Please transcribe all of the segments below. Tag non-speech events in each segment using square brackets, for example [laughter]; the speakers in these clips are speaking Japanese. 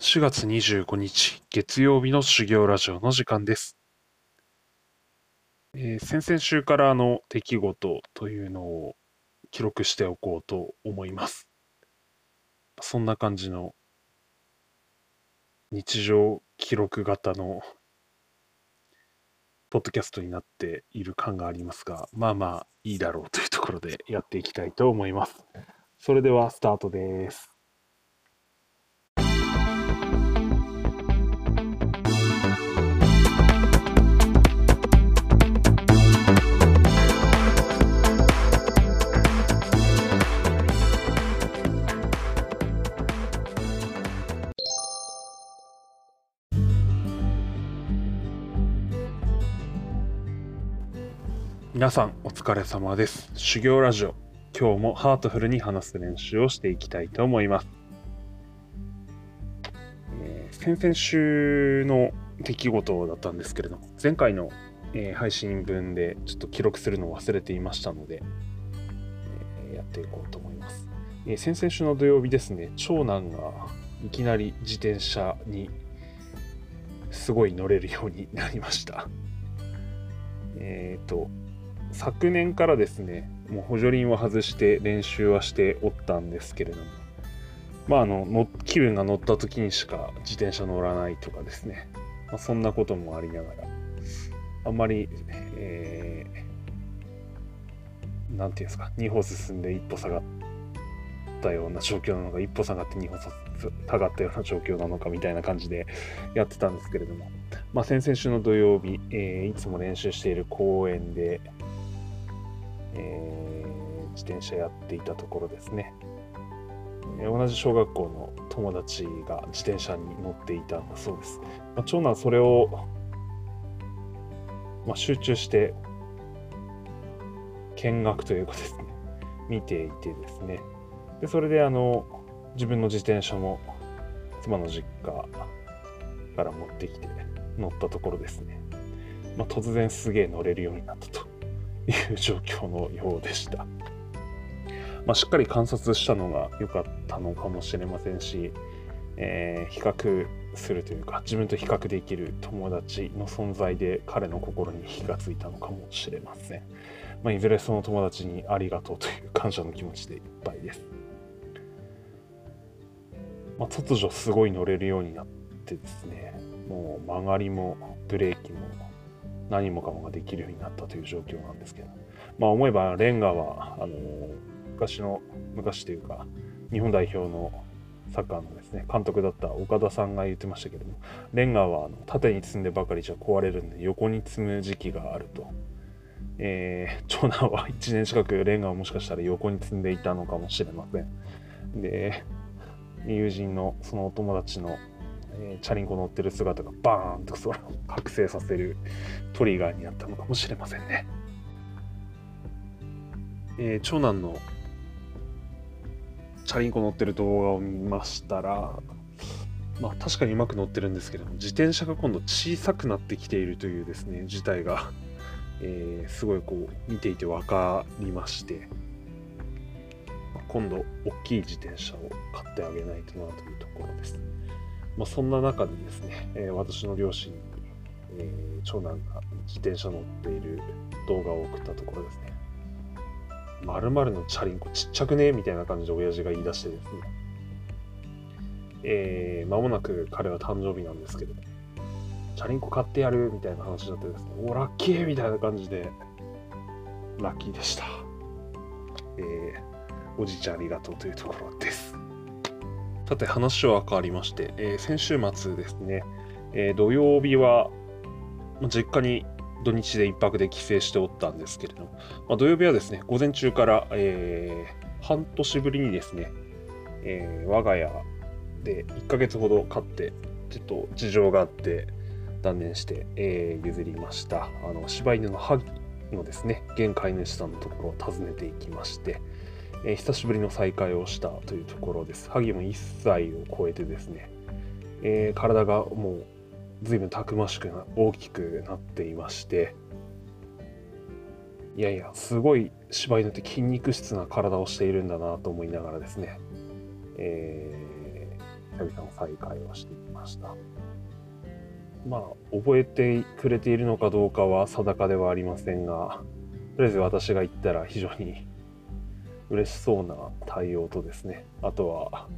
4月25日月曜日の修行ラジオの時間です。えー先々週からの出来事というのを記録しておこうと思います。そんな感じの日常記録型のポッドキャストになっている感がありますが、まあまあいいだろうというところでやっていきたいと思います。それではスタートです。皆さんお疲れ様です。修行ラジオ。今日もハートフルに話す練習をしていきたいと思います。えー先々週の出来事だったんですけれども、前回の、えー配信分でちょっと記録するのを忘れていましたので、えーやっていこうと思います。え先々週の土曜日ですね、長男がいきなり自転車にすごい乗れるようになりました。えっ、と、昨年からですね、もう補助輪を外して練習はしておったんですけれども、まあ、あの、の気分が乗った時にしか自転車乗らないとかですね、まあ、そんなこともありながら、あんまり、えーていうんですか、2歩進んで一歩下がったような状況なのか、一歩下がって2歩下がったような状況なのかみたいな感じでやってたんですけれども、まあ、先々週の土曜日、えーいつも練習している公園で、えー自転車やっていたところですね、同じ小学校の友達が自転車に乗っていたんだそうです、まあ、長男それを、まあ、集中して見学というかですね。見ていてですね。でそれであの自分の自転車も妻の実家から持ってきて乗ったところですね、まあ、突然すげえ乗れるようになったと。いう状況のようでした。[laughs] まあ、しっかり観察したのが良かったのかもしれませんし、えー比較するというか自分と比較できる友達の存在で彼の心に火がついたのかもしれません。まあ、いずれその友達にありがとうという感謝の気持ちでいっぱいです。まあ、突如すごい乗れるようになってですね、もう曲がりもブレーキも何もかもができるようになったという状況なんですけど、まあ思えばレンガは、あの昔の、昔というか、日本代表のサッカーのですね、監督だった岡田さんが言ってましたけども、レンガはあの縦に積んでばかりじゃ壊れるんで、横に積む時期があると。えー長男は1年近くレンガをもしかしたら横に積んでいたのかもしれません。で、友人のそのお友達の、えーチャリンコ乗ってる姿がバーンとそれを覚醒させるトリガーになったのかもしれませんね。えー長男のチャリンコ乗ってる動画を見ましたら、まあ確かにうまく乗ってるんですけども、自転車が今度小さくなってきているというですね、事態が、えーすごいこう見ていて分かりまして、今度大きい自転車を買ってあげないとなというところです。まあ、そんな中でですね、えー私の両親に、えー長男が自転車乗っている動画を送ったところですね、まるのチャリンコちっちゃくねみたいな感じで親父が言い出してですね、えー、間もなく彼は誕生日なんですけど、チャリンコ買ってやるみたいな話になってですね、おラッキーみたいな感じで、ラッキーでした。えー、おじいちゃんありがとうというところです。さて話は変わりまして、えー先週末ですね、えー土曜日はま実家に土日で一泊で帰省しておったんですけれども、ま、土曜日はですね、午前中から、えー半年ぶりにですね、え我が家で1ヶ月ほど飼って、ちょっと事情があって断念して、え譲りました。あの柴犬のハギのですね、現飼い主さんのところを訪ねていきまして、えー久しぶりの再会をしたというところです。ハギも1歳を超えてですね、えー体がもう随分たくましくな大きくなっていまして、いやいや、すごい柴犬って筋肉質な体をしているんだなと思いながらですね、えー久々の再会をしてきました。まあ、覚えてくれているのかどうかは定かではありませんが、とりあえず私が言ったら非常に嬉しそうな対応とですね、あとは、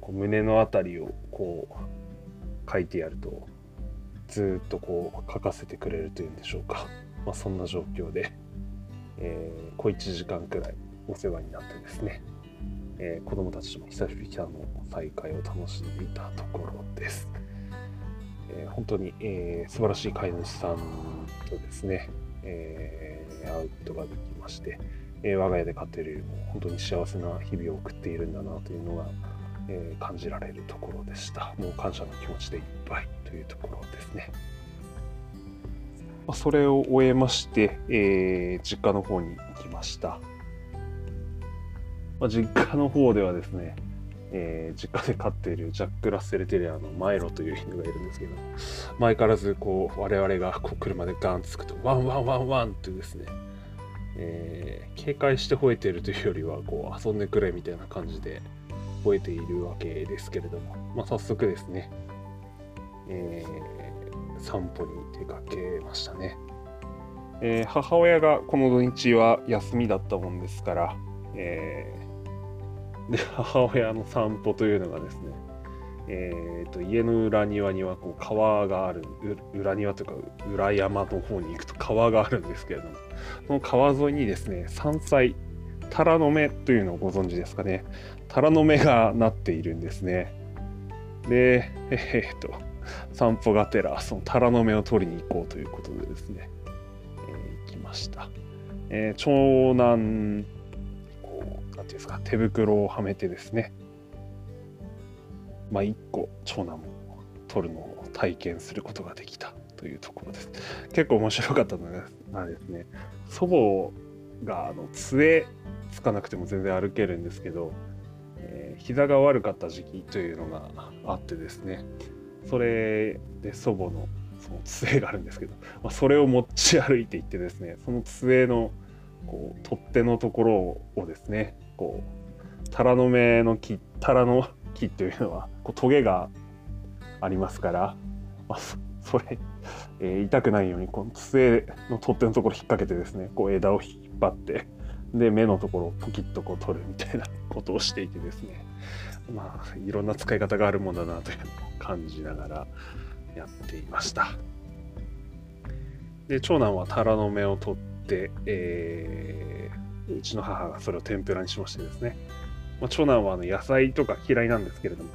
こう胸の辺りをこう書いてやると、ずっとこう書かせてくれるというんでしょうか。まあ、そんな状況で、えー、小1時間くらいお世話になってですね、えー、子供たちも久しぶりの再会を楽しんでいたところです。えー、本当に、えー、素晴らしい飼い主さんとですね、えー、会うことができまして、えー、我が家で飼っているよりも本当に幸せな日々を送っているんだなというのが、えー、感じられるところでした。もう感謝の気持ちでいっぱいというところですね。ま、それを終えまして、えー、実家の方に行きました。まあ、実家の方ではですね、えー、実家で飼っているジャック・ラッセル・テレアのマイロという犬がいるんですけど、前からずこう我々がこう車でガンつくと、ワンワンワンワンというですね、えー、警戒して吠えているというよりはこう遊んでくれみたいな感じで吠えているわけですけれども、まあ、早速ですね、えー、散歩に出かけましたね、えー、母親がこの土日は休みだったもんですから、えで母親の散歩というのがですね、えーと、家の裏庭にはこう川がある裏庭というか裏山の方に行くと川があるんですけれどもその川沿いにですね山菜タラの芽というのをご存知ですかね。タラの芽がなっているんですね。でえー、っと散歩がてらそのタラの芽を取りに行こうということでですね、えー、行きました、えー、長男こう何ていうんですか、手袋をはめてですね、まあ、1個長男も取るのを体験することができたというところです。結構面白かったのがですね、祖母があの杖つかなくても全然歩けるんですけど、えー、膝が悪かった時期というのがあってですね、それで祖母のその杖があるんですけど、まあ、それを持ち歩いていってですね、その杖のこう取っ手のところをですねこうタラの芽の木タラの木というのはこうトゲがありますから、まあ、それ、えー、痛くないようにこの杖の取っ手のところ引っ掛けてですねこう枝を引っ張ってで目のところをポキッとこう取るみたいなことをしていてですね。まあいろんな使い方があるもんだなというのを感じながらやっていました。で長男はタラの芽を取って、えーうちの母がそれを天ぷらにしましてですね、まあ、長男はあの野菜とか嫌いなんですけれども、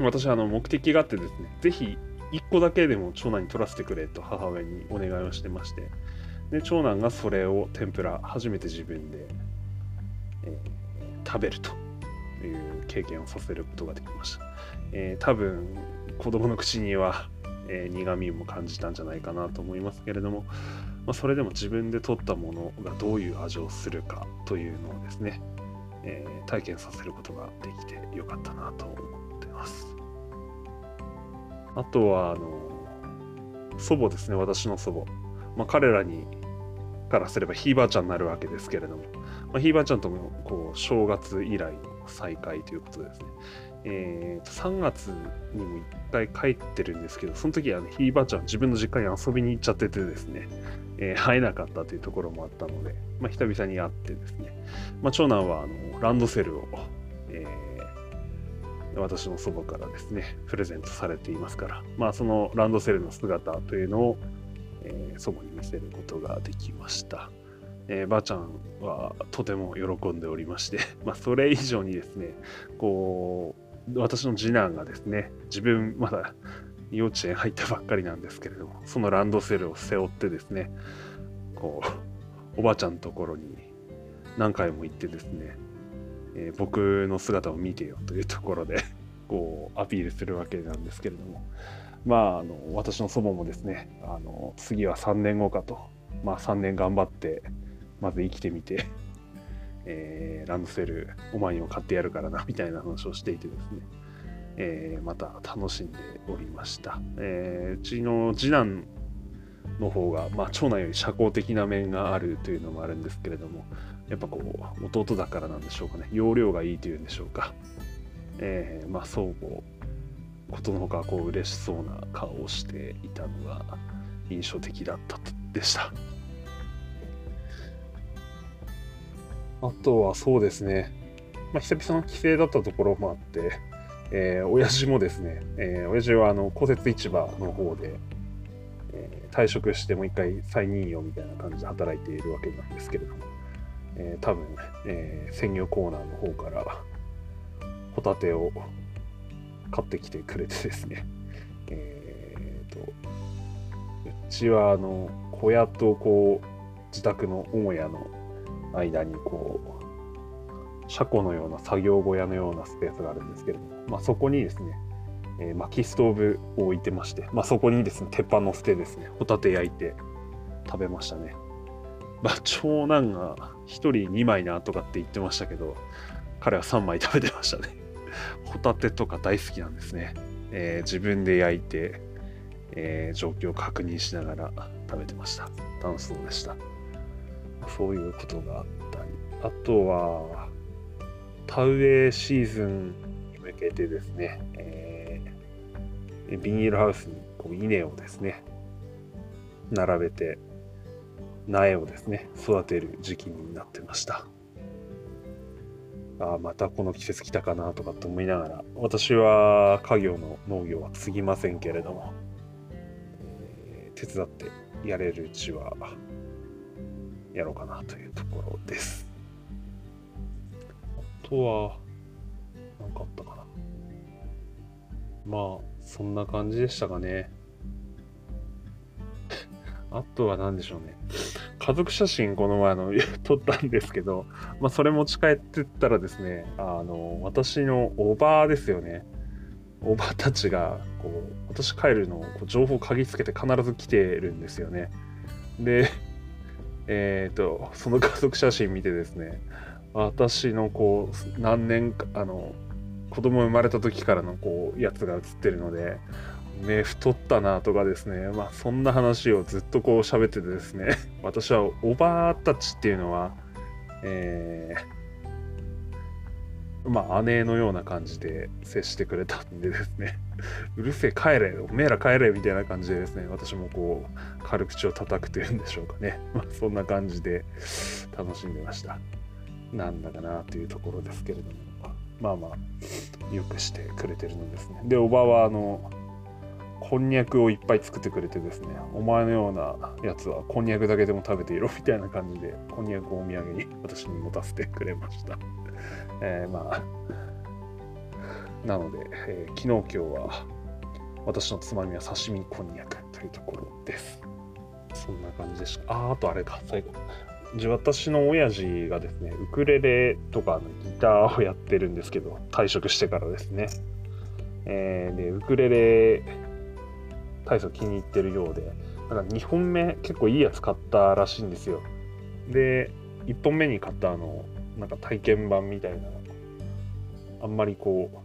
私はあの目的があってですね、ぜひ1個だけでも長男に取らせてくれと母親にお願いをしてまして、で長男がそれを天ぷら初めて自分で、えー、食べるという経験をさせることができました。えー、多分子供の口には、えー、苦味も感じたんじゃないかなと思いますけれども、まあ、それでも自分で取ったものがどういう味をするかというのをですね、えー、体験させることができてよかったなと思ってます。あとは、あの、祖母ですね、私の祖母。まあ、彼らにからすればひいばあちゃんになるわけですけれども、まあ、ひいばあちゃんともこう正月以来の再会ということでですね、えー、3月にも1回帰ってるんですけど、その時は、ね、ひいばあちゃん自分の実家に遊びに行っちゃっててですね、えー、会えなかったというところもあったので、まあ、久々に会ってですね、まあ、長男はあのランドセルを、えー、私の祖母からですね、プレゼントされていますから、まあ、そのランドセルの姿というのを、えー、祖母に見せることができました。えー、ばあちゃんはとても喜んでおりまして、[laughs] まあ、それ以上にですね、こう、私の次男がですね、自分まだ幼稚園入ったばっかりなんですけれども、そのランドセルを背負ってですね、こう、おばあちゃんのところに何回も行ってですね、えー、僕の姿を見てよというところでこう、アピールするわけなんですけれども、まあ、あの、私の祖母もですね、あの、次は3年後かと、まあ、3年頑張って、まず生きてみて、えー、ランドセルお前にも買ってやるからなみたいな話をしていてですね、えー、また楽しんでおりました。えー、うちの次男の方が、まあ、長男より社交的な面があるというのもあるんですけれども、やっぱこう、弟だからなんでしょうかね、容量がいいというんでしょうか。えー、まあ相互ことのほかこう嬉しそうな顔をしていたのが印象的だったでした。あとはそうですね、まあ、久々の帰省だったところもあって、えー、親父もですね、えー、親父はあの公設市場の方で、えー、退職してもう一回再任用みたいな感じで働いているわけなんですけれども、えー、多分、えー、鮮魚コーナーの方からホタテを買ってきてくれてですね、えーと、うちはあの小屋とこう自宅の母屋の間にこう車庫のような作業小屋のようなスペースがあるんですけれども、まあ、そこにですね、えー、薪ストーブを置いてまして、まあ、そこにですね鉄板の捨てですねホタテ焼いて食べましたね、まあ、長男が1人2枚なとかって言ってましたけど彼は3枚食べてましたね。ホタテとか大好きなんですね、えー、自分で焼いて、えー、状況を確認しながら食べてました。楽しそうでした。そういうことがあったり、あとは、田植えシーズンに向けてですね、えー、ビニールハウスにこう稲をですね、並べて、苗をですね、育てる時期になってました。あまたこの季節来たかなとかって思いながら、私は家業の農業は継ぎませんけれども、えー、手伝ってやれるうちはやろうかなというところです。あとは、何かあったかな。まあ、そんな感じでしたかね。[laughs] あとは何でしょうね。家族写真この前の [laughs] 撮ったんですけど、まあそれ持ち帰ってったらですね、あの、私のおばですよね。おばたちが、こう、私帰るのをこう情報を嗅ぎつけて必ず来てるんですよね。で、[laughs] えっ、ー、と、その家族写真見てですね、私のこう、何年か、あの、子供生まれた時からのこう、やつが写ってるので、目太ったなとかですね、まあそんな話をずっとこう喋っててですね、[laughs] 私はおばあたちっていうのは、えー、まあ、姉のような感じで接してくれたんでですね、[laughs] うるせえ、帰れ、おめえら帰れ、みたいな感じでですね、私もこう、軽口を叩くというんでしょうかね。まあ、そんな感じで楽しんでました。なんだかなというところですけれども、まあまあ、よくしてくれてるのですね。で、おばは、あの、こんにゃくをいっぱい作ってくれてですね、お前のようなやつはこんにゃくだけでも食べていろみたいな感じで、こんにゃくをお土産に私に持たせてくれました。えー、まあ、なので、えー、昨日今日は私のつまみは刺身こんにゃくというところです。そんな感じでした。あ、あとあれか、最後。私の親父がですね、ウクレレとかのギターをやってるんですけど、退職してからですね。えー、で、ウクレレ体操気に入ってるようで、なんか2本目結構いいやつ買ったらしいんですよ。で、1本目に買ったあの、なんか体験版みたいな、あんまりこう、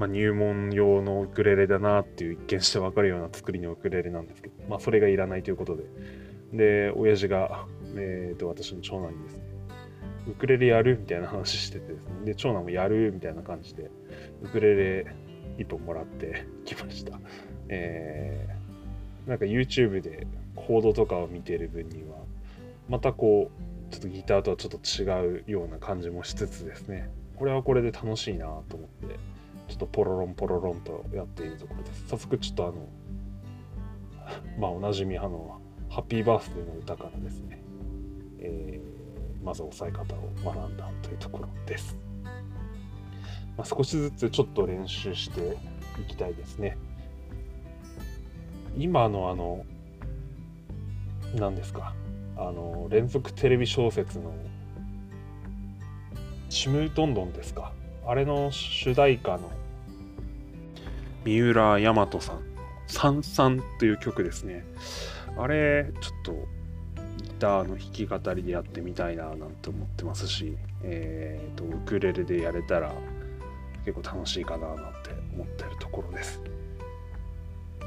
まあ、入門用のウクレレだなっていう一見してわかるような作りのウクレレなんですけど、まあ、それがいらないということで、で、親父が、えー、と私の長男にですね、ウクレレやるみたいな話しててですね、で、長男もやるみたいな感じで、ウクレレ1本もらってきました。えー、なんか YouTube でコードとかを見てる分には、またこう、ちょっとギターとはちょっと違うような感じもしつつですね、これはこれで楽しいなと思って、ちょっとポロロンポロロンとやっているところです。早速ちょっとあの、まあおなじみあの、ハッピーバースデーの歌からですね、えー、まず押さえ方を学んだというところです。まあ、少しずつちょっと練習していきたいですね。今のあの、何ですか、あの連続テレビ小説の「ちむどんどん」ですか？あれの主題歌の三浦大和さん「さんさん」という曲ですねあれちょっとギターの弾き語りでやってみたいななんて思ってますしえ、ー、とウクレレでやれたら結構楽しいかななんて思ってるところです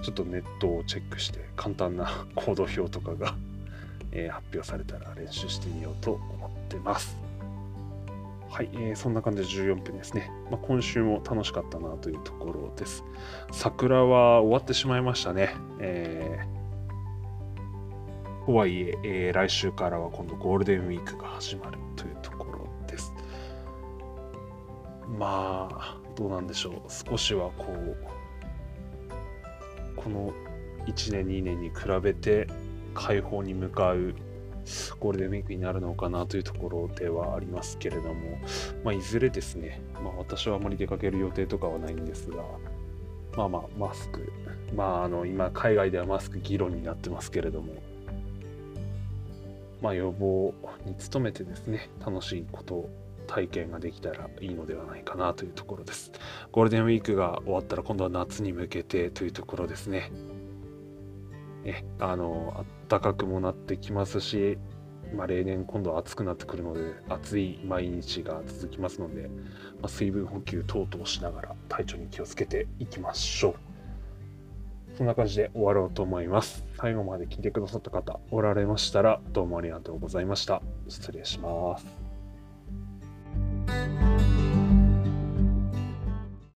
ちょっとネットをチェックして簡単なコード表とかがえ、発表されたら練習してみようと思ってます。はい、えー、そんな感じで14分ですね。まあ、今週も楽しかったなというところです。桜は終わってしまいましたね。えー、とはいええー、来週からは今度ゴールデンウィークが始まるというところです。まあ、どうなんでしょう。少しはこう、この1年、2年に比べて解放に向かうゴールデンウィークになるのかなというところではありますけれども、まあ、いずれですね、まあ、私はあまり出かける予定とかはないんですが、まあまあ、マスク、まあ、あの今、海外ではマスク議論になってますけれども、まあ、予防に努めてですね、楽しいことを体験ができたらいいのではないかなというところです。ゴールデンウィークが終わったら今度は夏に向けてというところですね。えあの暖かくもなってきますし、まあ、例年今度は暑くなってくるので暑い毎日が続きますので、まあ、水分補給等々しながら体調に気をつけていきましょうそんな感じで終わろうと思います。最後まで聞いてくださった方おられましたらどうもありがとうございました。失礼します。